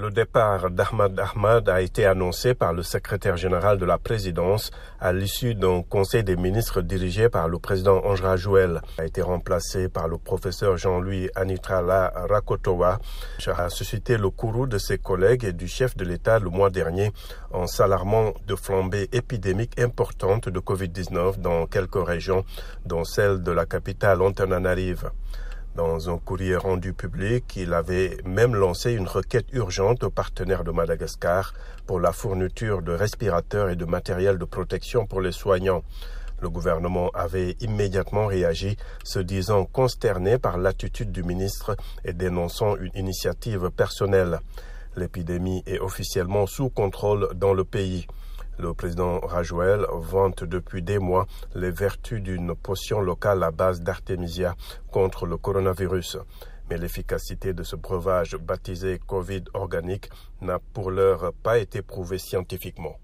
Le départ d'Ahmad Ahmad a été annoncé par le secrétaire général de la présidence à l'issue d'un conseil des ministres dirigé par le président Ange Jouel. Il a été remplacé par le professeur Jean-Louis Anitrala Rakotowa. a suscité le courroux de ses collègues et du chef de l'État le mois dernier en s'alarmant de flambées épidémiques importantes de Covid-19 dans quelques régions, dont celle de la capitale Antananarive. Dans un courrier rendu public, il avait même lancé une requête urgente aux partenaires de Madagascar pour la fourniture de respirateurs et de matériel de protection pour les soignants. Le gouvernement avait immédiatement réagi, se disant consterné par l'attitude du ministre et dénonçant une initiative personnelle. L'épidémie est officiellement sous contrôle dans le pays. Le président Rajoel vante depuis des mois les vertus d'une potion locale à base d'artémisia contre le coronavirus. Mais l'efficacité de ce breuvage baptisé Covid organique n'a pour l'heure pas été prouvée scientifiquement.